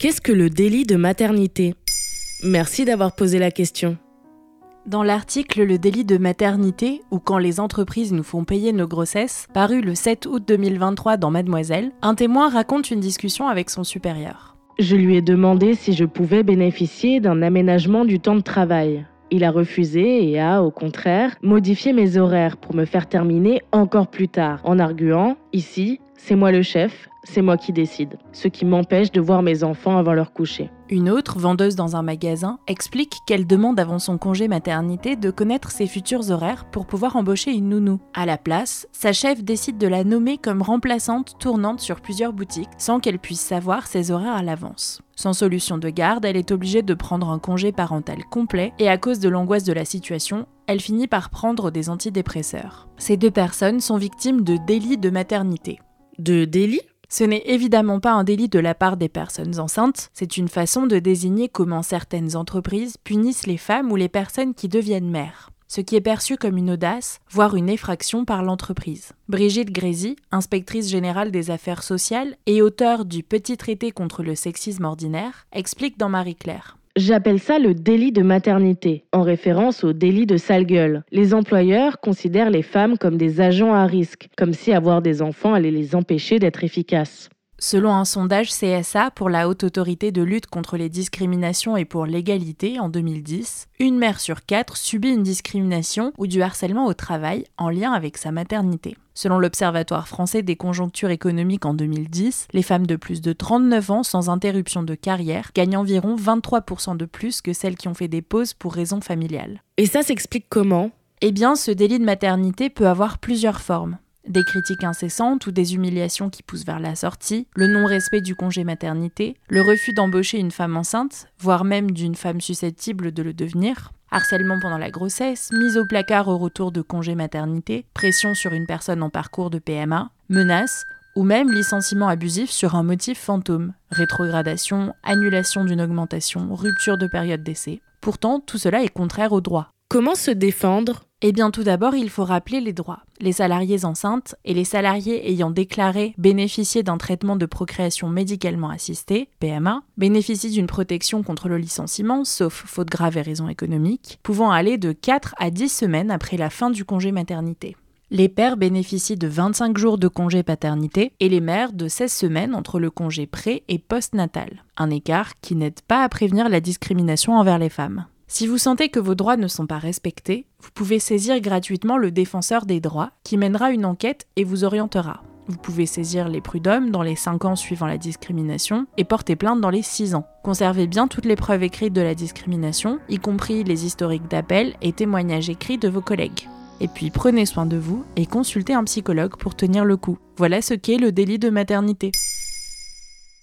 Qu'est-ce que le délit de maternité? Merci d'avoir posé la question. Dans l'article Le délit de maternité, ou quand les entreprises nous font payer nos grossesses, paru le 7 août 2023 dans Mademoiselle, un témoin raconte une discussion avec son supérieur. Je lui ai demandé si je pouvais bénéficier d'un aménagement du temps de travail. Il a refusé et a, au contraire, modifié mes horaires pour me faire terminer encore plus tard, en arguant, ici, c'est moi le chef, c'est moi qui décide, ce qui m'empêche de voir mes enfants avant leur coucher. Une autre, vendeuse dans un magasin, explique qu'elle demande avant son congé maternité de connaître ses futurs horaires pour pouvoir embaucher une nounou. À la place, sa chef décide de la nommer comme remplaçante tournante sur plusieurs boutiques sans qu'elle puisse savoir ses horaires à l'avance. Sans solution de garde, elle est obligée de prendre un congé parental complet et à cause de l'angoisse de la situation, elle finit par prendre des antidépresseurs. Ces deux personnes sont victimes de délits de maternité. De délit Ce n'est évidemment pas un délit de la part des personnes enceintes, c'est une façon de désigner comment certaines entreprises punissent les femmes ou les personnes qui deviennent mères ce qui est perçu comme une audace, voire une effraction par l'entreprise. Brigitte Grézy, inspectrice générale des affaires sociales et auteure du Petit traité contre le sexisme ordinaire, explique dans Marie-Claire. J'appelle ça le délit de maternité, en référence au délit de sale gueule. Les employeurs considèrent les femmes comme des agents à risque, comme si avoir des enfants allait les empêcher d'être efficaces. Selon un sondage CSA pour la Haute Autorité de lutte contre les discriminations et pour l'égalité en 2010, une mère sur quatre subit une discrimination ou du harcèlement au travail en lien avec sa maternité. Selon l'Observatoire français des conjonctures économiques en 2010, les femmes de plus de 39 ans sans interruption de carrière gagnent environ 23% de plus que celles qui ont fait des pauses pour raisons familiales. Et ça s'explique comment? Eh bien, ce délit de maternité peut avoir plusieurs formes des critiques incessantes ou des humiliations qui poussent vers la sortie, le non-respect du congé maternité, le refus d'embaucher une femme enceinte, voire même d'une femme susceptible de le devenir, harcèlement pendant la grossesse, mise au placard au retour de congé maternité, pression sur une personne en parcours de PMA, menaces, ou même licenciement abusif sur un motif fantôme, rétrogradation, annulation d'une augmentation, rupture de période d'essai. Pourtant, tout cela est contraire au droit. Comment se défendre? Eh bien tout d'abord, il faut rappeler les droits. Les salariés enceintes et les salariés ayant déclaré bénéficier d'un traitement de procréation médicalement assisté, PMA, bénéficient d'une protection contre le licenciement, sauf faute grave et raison économique, pouvant aller de 4 à 10 semaines après la fin du congé maternité. Les pères bénéficient de 25 jours de congé paternité et les mères de 16 semaines entre le congé pré- et post-natal, un écart qui n'aide pas à prévenir la discrimination envers les femmes. Si vous sentez que vos droits ne sont pas respectés, vous pouvez saisir gratuitement le défenseur des droits qui mènera une enquête et vous orientera. Vous pouvez saisir les prud'hommes dans les 5 ans suivant la discrimination et porter plainte dans les 6 ans. Conservez bien toutes les preuves écrites de la discrimination, y compris les historiques d'appel et témoignages écrits de vos collègues. Et puis prenez soin de vous et consultez un psychologue pour tenir le coup. Voilà ce qu'est le délit de maternité.